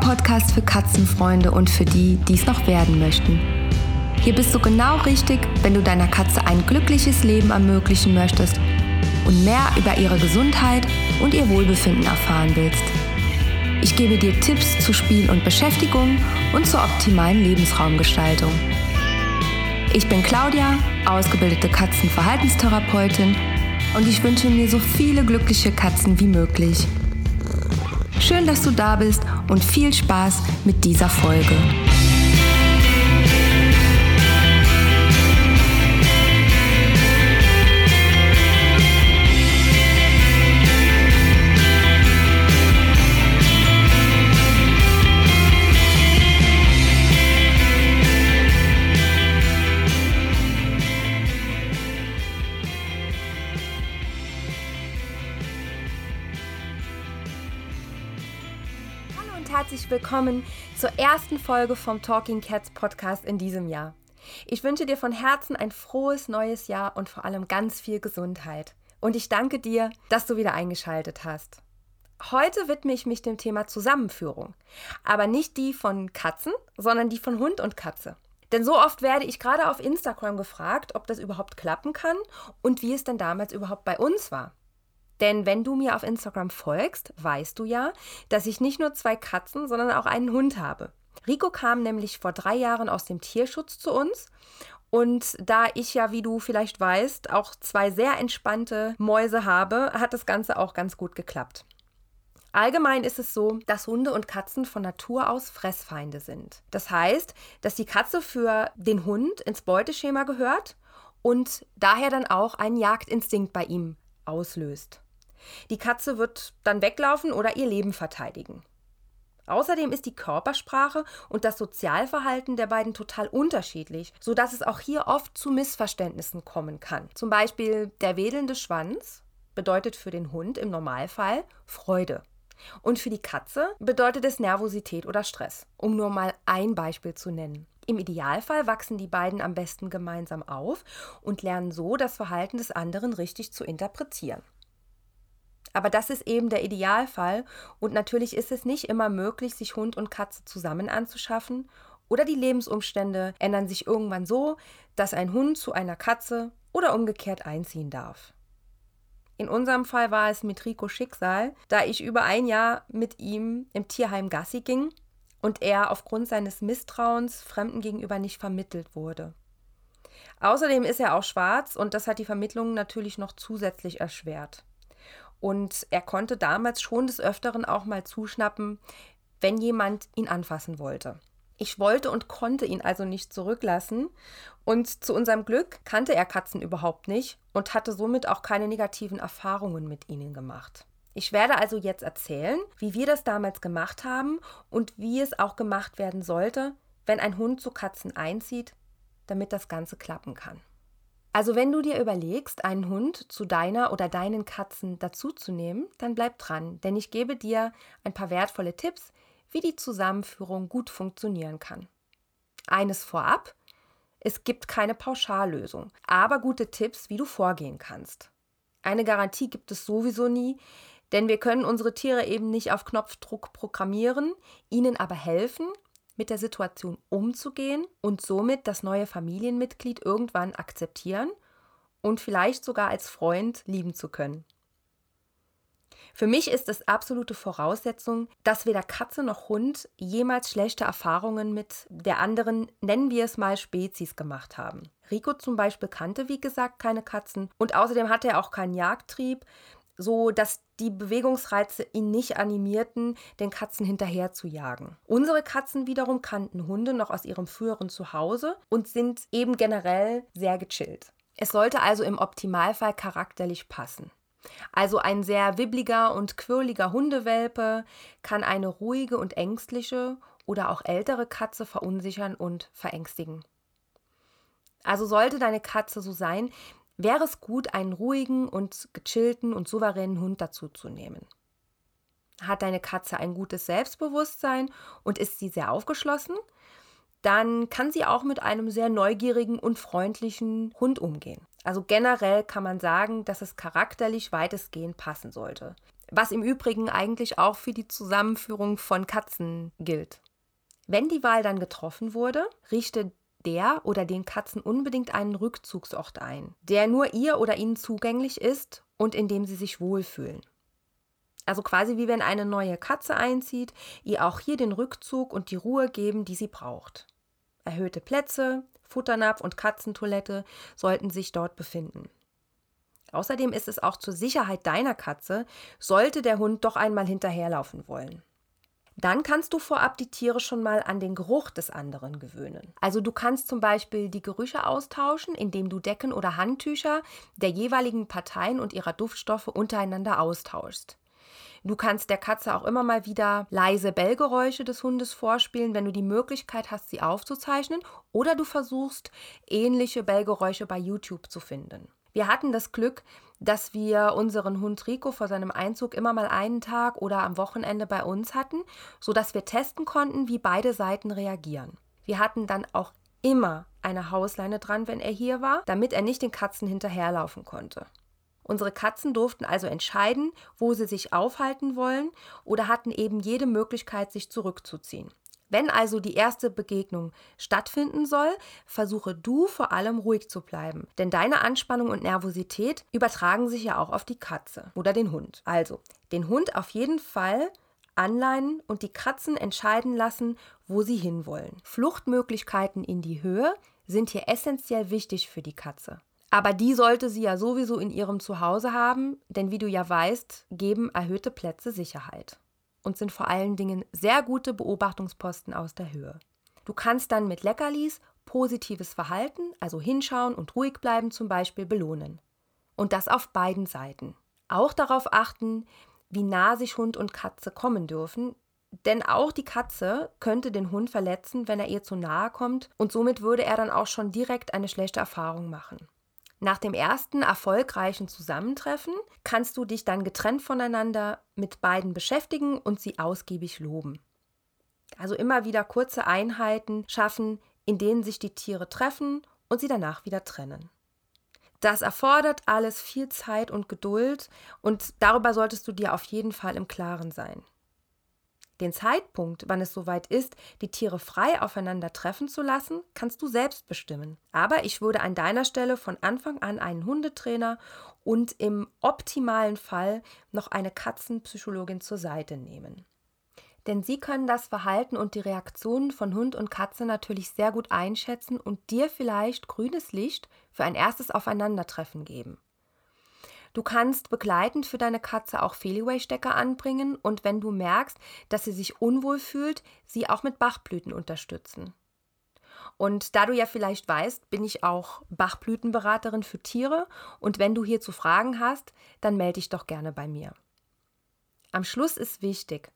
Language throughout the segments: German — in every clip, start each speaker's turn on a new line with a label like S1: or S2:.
S1: Podcast für Katzenfreunde und für die, die es noch werden möchten. Hier bist du genau richtig, wenn du deiner Katze ein glückliches Leben ermöglichen möchtest und mehr über ihre Gesundheit und ihr Wohlbefinden erfahren willst. Ich gebe dir Tipps zu Spiel und Beschäftigung und zur optimalen Lebensraumgestaltung. Ich bin Claudia, ausgebildete Katzenverhaltenstherapeutin und ich wünsche mir so viele glückliche Katzen wie möglich. Schön, dass du da bist und viel Spaß mit dieser Folge. Herzlich willkommen zur ersten Folge vom Talking Cats Podcast in diesem Jahr. Ich wünsche dir von Herzen ein frohes neues Jahr und vor allem ganz viel Gesundheit. Und ich danke dir, dass du wieder eingeschaltet hast. Heute widme ich mich dem Thema Zusammenführung. Aber nicht die von Katzen, sondern die von Hund und Katze. Denn so oft werde ich gerade auf Instagram gefragt, ob das überhaupt klappen kann und wie es denn damals überhaupt bei uns war. Denn wenn du mir auf Instagram folgst, weißt du ja, dass ich nicht nur zwei Katzen, sondern auch einen Hund habe. Rico kam nämlich vor drei Jahren aus dem Tierschutz zu uns. Und da ich ja, wie du vielleicht weißt, auch zwei sehr entspannte Mäuse habe, hat das Ganze auch ganz gut geklappt. Allgemein ist es so, dass Hunde und Katzen von Natur aus Fressfeinde sind. Das heißt, dass die Katze für den Hund ins Beuteschema gehört und daher dann auch einen Jagdinstinkt bei ihm auslöst. Die Katze wird dann weglaufen oder ihr Leben verteidigen. Außerdem ist die Körpersprache und das Sozialverhalten der beiden total unterschiedlich, sodass es auch hier oft zu Missverständnissen kommen kann. Zum Beispiel der wedelnde Schwanz bedeutet für den Hund im Normalfall Freude. Und für die Katze bedeutet es Nervosität oder Stress, um nur mal ein Beispiel zu nennen. Im Idealfall wachsen die beiden am besten gemeinsam auf und lernen so das Verhalten des anderen richtig zu interpretieren. Aber das ist eben der Idealfall und natürlich ist es nicht immer möglich, sich Hund und Katze zusammen anzuschaffen oder die Lebensumstände ändern sich irgendwann so, dass ein Hund zu einer Katze oder umgekehrt einziehen darf. In unserem Fall war es mit Rico Schicksal, da ich über ein Jahr mit ihm im Tierheim Gassi ging und er aufgrund seines Misstrauens Fremden gegenüber nicht vermittelt wurde. Außerdem ist er auch schwarz und das hat die Vermittlung natürlich noch zusätzlich erschwert. Und er konnte damals schon des Öfteren auch mal zuschnappen, wenn jemand ihn anfassen wollte. Ich wollte und konnte ihn also nicht zurücklassen. Und zu unserem Glück kannte er Katzen überhaupt nicht und hatte somit auch keine negativen Erfahrungen mit ihnen gemacht. Ich werde also jetzt erzählen, wie wir das damals gemacht haben und wie es auch gemacht werden sollte, wenn ein Hund zu Katzen einzieht, damit das Ganze klappen kann. Also wenn du dir überlegst, einen Hund zu deiner oder deinen Katzen dazuzunehmen, dann bleib dran, denn ich gebe dir ein paar wertvolle Tipps, wie die Zusammenführung gut funktionieren kann. Eines vorab, es gibt keine Pauschallösung, aber gute Tipps, wie du vorgehen kannst. Eine Garantie gibt es sowieso nie, denn wir können unsere Tiere eben nicht auf Knopfdruck programmieren, ihnen aber helfen, mit der Situation umzugehen und somit das neue Familienmitglied irgendwann akzeptieren und vielleicht sogar als Freund lieben zu können. Für mich ist es absolute Voraussetzung, dass weder Katze noch Hund jemals schlechte Erfahrungen mit der anderen, nennen wir es mal, Spezies gemacht haben. Rico zum Beispiel kannte, wie gesagt, keine Katzen und außerdem hatte er auch keinen Jagdtrieb so dass die Bewegungsreize ihn nicht animierten, den Katzen hinterher zu jagen. Unsere Katzen wiederum kannten Hunde noch aus ihrem früheren Zuhause und sind eben generell sehr gechillt. Es sollte also im Optimalfall charakterlich passen. Also ein sehr wibbliger und quirliger Hundewelpe kann eine ruhige und ängstliche oder auch ältere Katze verunsichern und verängstigen. Also sollte deine Katze so sein, wäre es gut, einen ruhigen und gechillten und souveränen Hund dazuzunehmen. Hat deine Katze ein gutes Selbstbewusstsein und ist sie sehr aufgeschlossen, dann kann sie auch mit einem sehr neugierigen und freundlichen Hund umgehen. Also generell kann man sagen, dass es charakterlich weitestgehend passen sollte. Was im Übrigen eigentlich auch für die Zusammenführung von Katzen gilt. Wenn die Wahl dann getroffen wurde, richte der oder den Katzen unbedingt einen Rückzugsort ein, der nur ihr oder ihnen zugänglich ist und in dem sie sich wohlfühlen. Also quasi wie wenn eine neue Katze einzieht, ihr auch hier den Rückzug und die Ruhe geben, die sie braucht. Erhöhte Plätze, Futternapf und Katzentoilette sollten sich dort befinden. Außerdem ist es auch zur Sicherheit deiner Katze, sollte der Hund doch einmal hinterherlaufen wollen. Dann kannst du vorab die Tiere schon mal an den Geruch des anderen gewöhnen. Also du kannst zum Beispiel die Gerüche austauschen, indem du Decken oder Handtücher der jeweiligen Parteien und ihrer Duftstoffe untereinander austauschst. Du kannst der Katze auch immer mal wieder leise Bellgeräusche des Hundes vorspielen, wenn du die Möglichkeit hast, sie aufzuzeichnen, oder du versuchst, ähnliche Bellgeräusche bei YouTube zu finden. Wir hatten das Glück, dass wir unseren Hund Rico vor seinem Einzug immer mal einen Tag oder am Wochenende bei uns hatten, sodass wir testen konnten, wie beide Seiten reagieren. Wir hatten dann auch immer eine Hausleine dran, wenn er hier war, damit er nicht den Katzen hinterherlaufen konnte. Unsere Katzen durften also entscheiden, wo sie sich aufhalten wollen oder hatten eben jede Möglichkeit, sich zurückzuziehen. Wenn also die erste Begegnung stattfinden soll, versuche du vor allem ruhig zu bleiben, denn deine Anspannung und Nervosität übertragen sich ja auch auf die Katze oder den Hund. Also, den Hund auf jeden Fall anleinen und die Katzen entscheiden lassen, wo sie hinwollen. Fluchtmöglichkeiten in die Höhe sind hier essentiell wichtig für die Katze. Aber die sollte sie ja sowieso in ihrem Zuhause haben, denn wie du ja weißt, geben erhöhte Plätze Sicherheit und sind vor allen Dingen sehr gute Beobachtungsposten aus der Höhe. Du kannst dann mit Leckerlis positives Verhalten, also hinschauen und ruhig bleiben zum Beispiel, belohnen. Und das auf beiden Seiten. Auch darauf achten, wie nah sich Hund und Katze kommen dürfen, denn auch die Katze könnte den Hund verletzen, wenn er ihr zu nahe kommt, und somit würde er dann auch schon direkt eine schlechte Erfahrung machen. Nach dem ersten erfolgreichen Zusammentreffen kannst du dich dann getrennt voneinander mit beiden beschäftigen und sie ausgiebig loben. Also immer wieder kurze Einheiten schaffen, in denen sich die Tiere treffen und sie danach wieder trennen. Das erfordert alles viel Zeit und Geduld und darüber solltest du dir auf jeden Fall im Klaren sein. Den Zeitpunkt, wann es soweit ist, die Tiere frei aufeinander treffen zu lassen, kannst du selbst bestimmen. Aber ich würde an deiner Stelle von Anfang an einen Hundetrainer und im optimalen Fall noch eine Katzenpsychologin zur Seite nehmen. Denn sie können das Verhalten und die Reaktionen von Hund und Katze natürlich sehr gut einschätzen und dir vielleicht grünes Licht für ein erstes Aufeinandertreffen geben. Du kannst begleitend für deine Katze auch Feliway-Stecker anbringen und wenn du merkst, dass sie sich unwohl fühlt, sie auch mit Bachblüten unterstützen. Und da du ja vielleicht weißt, bin ich auch Bachblütenberaterin für Tiere und wenn du hierzu Fragen hast, dann melde dich doch gerne bei mir. Am Schluss ist wichtig,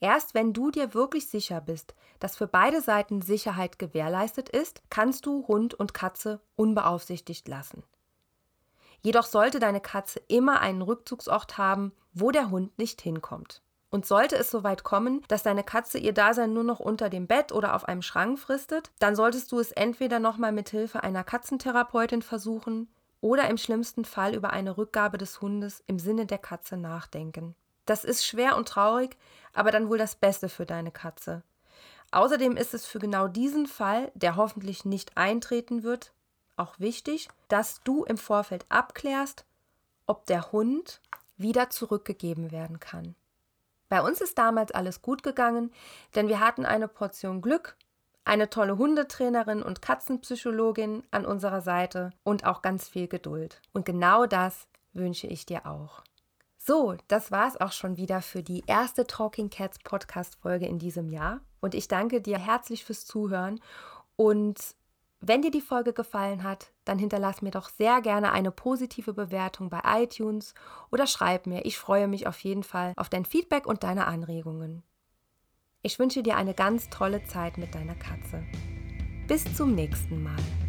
S1: erst wenn du dir wirklich sicher bist, dass für beide Seiten Sicherheit gewährleistet ist, kannst du Hund und Katze unbeaufsichtigt lassen. Jedoch sollte deine Katze immer einen Rückzugsort haben, wo der Hund nicht hinkommt. Und sollte es soweit kommen, dass deine Katze ihr Dasein nur noch unter dem Bett oder auf einem Schrank fristet, dann solltest du es entweder nochmal mit Hilfe einer Katzentherapeutin versuchen oder im schlimmsten Fall über eine Rückgabe des Hundes im Sinne der Katze nachdenken. Das ist schwer und traurig, aber dann wohl das Beste für deine Katze. Außerdem ist es für genau diesen Fall, der hoffentlich nicht eintreten wird, auch wichtig, dass du im Vorfeld abklärst, ob der Hund wieder zurückgegeben werden kann. Bei uns ist damals alles gut gegangen, denn wir hatten eine Portion Glück, eine tolle Hundetrainerin und Katzenpsychologin an unserer Seite und auch ganz viel Geduld. Und genau das wünsche ich dir auch. So, das war es auch schon wieder für die erste Talking Cats Podcast Folge in diesem Jahr. Und ich danke dir herzlich fürs Zuhören und wenn dir die Folge gefallen hat, dann hinterlass mir doch sehr gerne eine positive Bewertung bei iTunes oder schreib mir. Ich freue mich auf jeden Fall auf dein Feedback und deine Anregungen. Ich wünsche dir eine ganz tolle Zeit mit deiner Katze. Bis zum nächsten Mal.